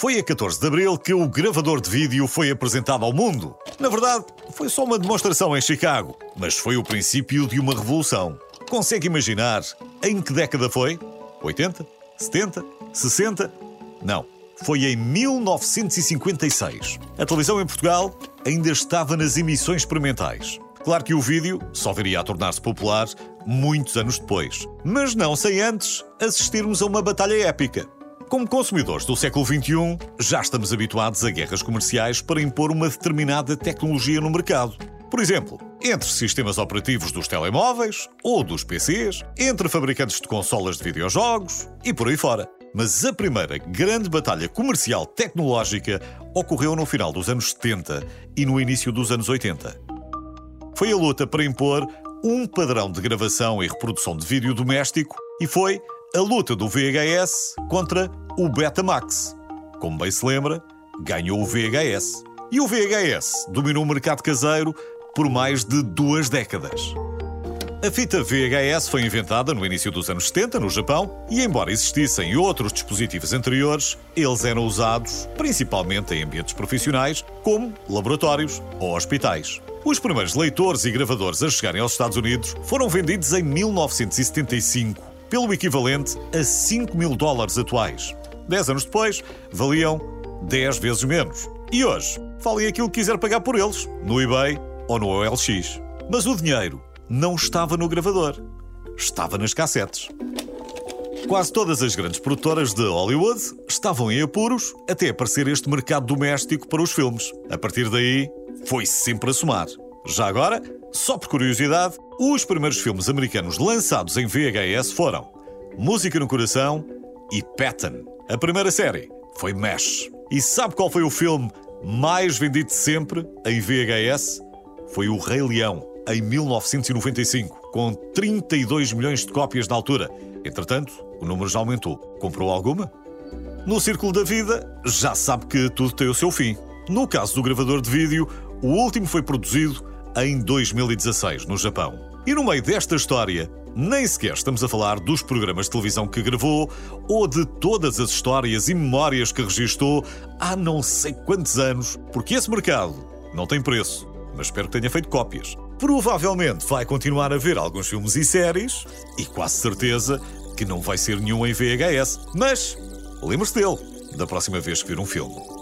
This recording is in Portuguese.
Foi a 14 de abril que o gravador de vídeo foi apresentado ao mundo. Na verdade, foi só uma demonstração em Chicago, mas foi o princípio de uma revolução. Consegue imaginar em que década foi? 80? 70? 60? Não. Foi em 1956. A televisão em Portugal ainda estava nas emissões experimentais. Claro que o vídeo só viria a tornar-se popular muitos anos depois. Mas não sem antes assistirmos a uma batalha épica. Como consumidores do século XXI, já estamos habituados a guerras comerciais para impor uma determinada tecnologia no mercado. Por exemplo, entre sistemas operativos dos telemóveis ou dos PCs, entre fabricantes de consolas de videojogos e por aí fora. Mas a primeira grande batalha comercial tecnológica ocorreu no final dos anos 70 e no início dos anos 80. Foi a luta para impor um padrão de gravação e reprodução de vídeo doméstico e foi a luta do VHS contra o Betamax. Como bem se lembra, ganhou o VHS. E o VHS dominou o mercado caseiro por mais de duas décadas. A fita VHS foi inventada no início dos anos 70 no Japão e, embora existissem outros dispositivos anteriores, eles eram usados principalmente em ambientes profissionais, como laboratórios ou hospitais. Os primeiros leitores e gravadores a chegarem aos Estados Unidos foram vendidos em 1975 pelo equivalente a 5 mil dólares atuais. Dez anos depois, valiam 10 vezes menos. E hoje, falem aquilo que quiser pagar por eles, no eBay ou no OLX. Mas o dinheiro não estava no gravador, estava nas cassetes. Quase todas as grandes produtoras de Hollywood estavam em apuros até aparecer este mercado doméstico para os filmes. A partir daí, foi sempre a somar. Já agora, só por curiosidade, os primeiros filmes americanos lançados em VHS foram Música no Coração e Patton. A primeira série foi MASH. E sabe qual foi o filme mais vendido sempre em VHS? Foi O Rei Leão, em 1995, com 32 milhões de cópias na altura. Entretanto, o número já aumentou. Comprou alguma? No círculo da vida, já sabe que tudo tem o seu fim. No caso do gravador de vídeo, o último foi produzido em 2016, no Japão. E no meio desta história, nem sequer estamos a falar dos programas de televisão que gravou ou de todas as histórias e memórias que registou há não sei quantos anos, porque esse mercado não tem preço, mas espero que tenha feito cópias. Provavelmente vai continuar a ver alguns filmes e séries, e quase certeza que não vai ser nenhum em VHS, mas lembre-se dele da próxima vez que vir um filme.